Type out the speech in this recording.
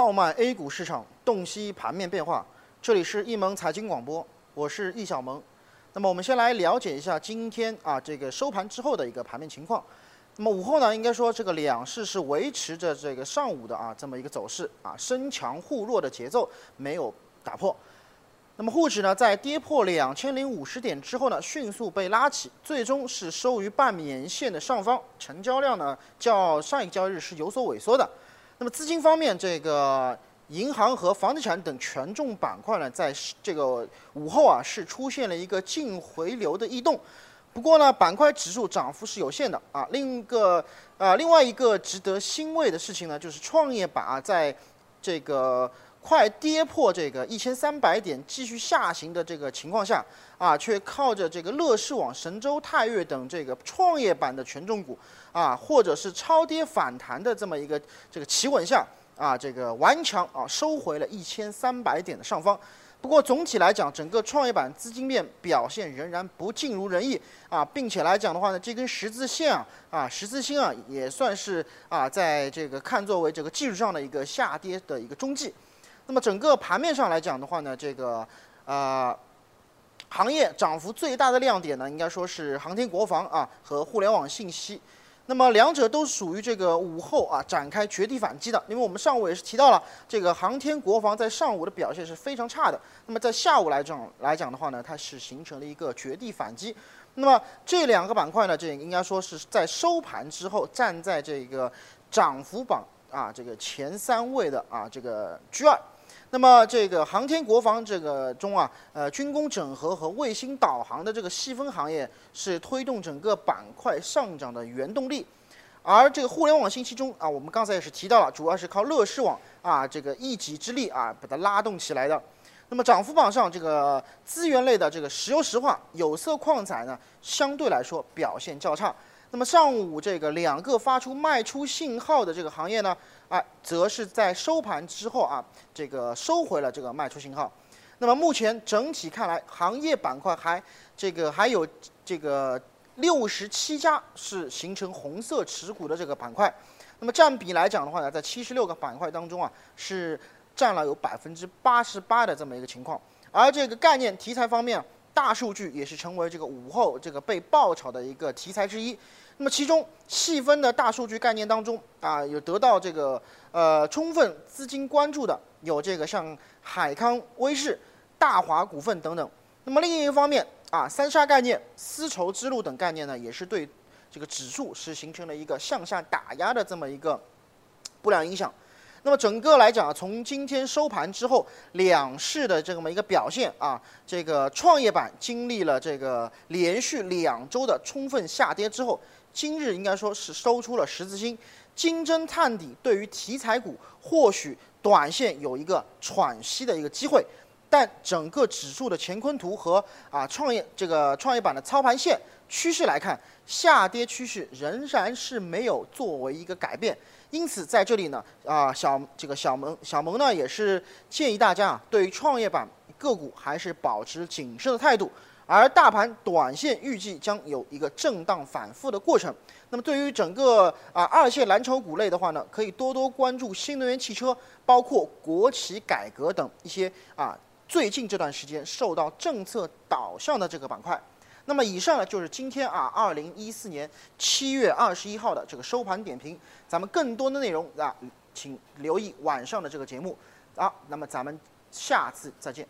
号脉 A 股市场，洞悉盘面变化。这里是易盟财经广播，我是易小萌。那么我们先来了解一下今天啊这个收盘之后的一个盘面情况。那么午后呢，应该说这个两市是维持着这个上午的啊这么一个走势啊，深强互弱的节奏没有打破。那么沪指呢，在跌破两千零五十点之后呢，迅速被拉起，最终是收于半年线的上方，成交量呢较上一个交易日是有所萎缩的。那么资金方面，这个银行和房地产等权重板块呢，在这个午后啊，是出现了一个净回流的异动。不过呢，板块指数涨幅是有限的啊。另一个啊，另外一个值得欣慰的事情呢，就是创业板啊，在这个快跌破这个一千三百点继续下行的这个情况下啊，却靠着这个乐视网、神州泰岳等这个创业板的权重股。啊，或者是超跌反弹的这么一个这个企稳下啊，这个顽强啊收回了一千三百点的上方。不过总体来讲，整个创业板资金面表现仍然不尽如人意啊，并且来讲的话呢，这根十字线啊啊十字星啊也算是啊在这个看作为这个技术上的一个下跌的一个中继。那么整个盘面上来讲的话呢，这个啊行业涨幅最大的亮点呢，应该说是航天国防啊和互联网信息。那么两者都属于这个午后啊展开绝地反击的，因为我们上午也是提到了这个航天国防在上午的表现是非常差的，那么在下午来讲来讲的话呢，它是形成了一个绝地反击。那么这两个板块呢，这应该说是在收盘之后站在这个涨幅榜啊这个前三位的啊这个居二。那么这个航天国防这个中啊，呃，军工整合和卫星导航的这个细分行业是推动整个板块上涨的原动力，而这个互联网信息中啊，我们刚才也是提到了，主要是靠乐视网啊这个一己之力啊把它拉动起来的。那么涨幅榜上这个资源类的这个石油石化、有色矿产呢，相对来说表现较差。那么上午这个两个发出卖出信号的这个行业呢，啊，则是在收盘之后啊，这个收回了这个卖出信号。那么目前整体看来，行业板块还这个还有这个六十七家是形成红色持股的这个板块。那么占比来讲的话呢，在七十六个板块当中啊，是占了有百分之八十八的这么一个情况。而这个概念题材方面，大数据也是成为这个午后这个被爆炒的一个题材之一。那么其中细分的大数据概念当中啊，有得到这个呃充分资金关注的，有这个像海康威视、大华股份等等。那么另一方面啊，三杀概念、丝绸之路等概念呢，也是对这个指数是形成了一个向下打压的这么一个不良影响。那么整个来讲，从今天收盘之后，两市的这么一个表现啊，这个创业板经历了这个连续两周的充分下跌之后。今日应该说是收出了十字星，金针探底，对于题材股或许短线有一个喘息的一个机会，但整个指数的乾坤图和啊创业这个创业板的操盘线趋势来看，下跌趋势仍然是没有作为一个改变，因此在这里呢啊小这个小萌小萌呢也是建议大家啊对于创业板个股还是保持谨慎的态度。而大盘短线预计将有一个震荡反复的过程。那么对于整个啊二线蓝筹股类的话呢，可以多多关注新能源汽车，包括国企改革等一些啊最近这段时间受到政策导向的这个板块。那么以上呢就是今天啊二零一四年七月二十一号的这个收盘点评。咱们更多的内容啊，请留意晚上的这个节目。啊，那么咱们下次再见。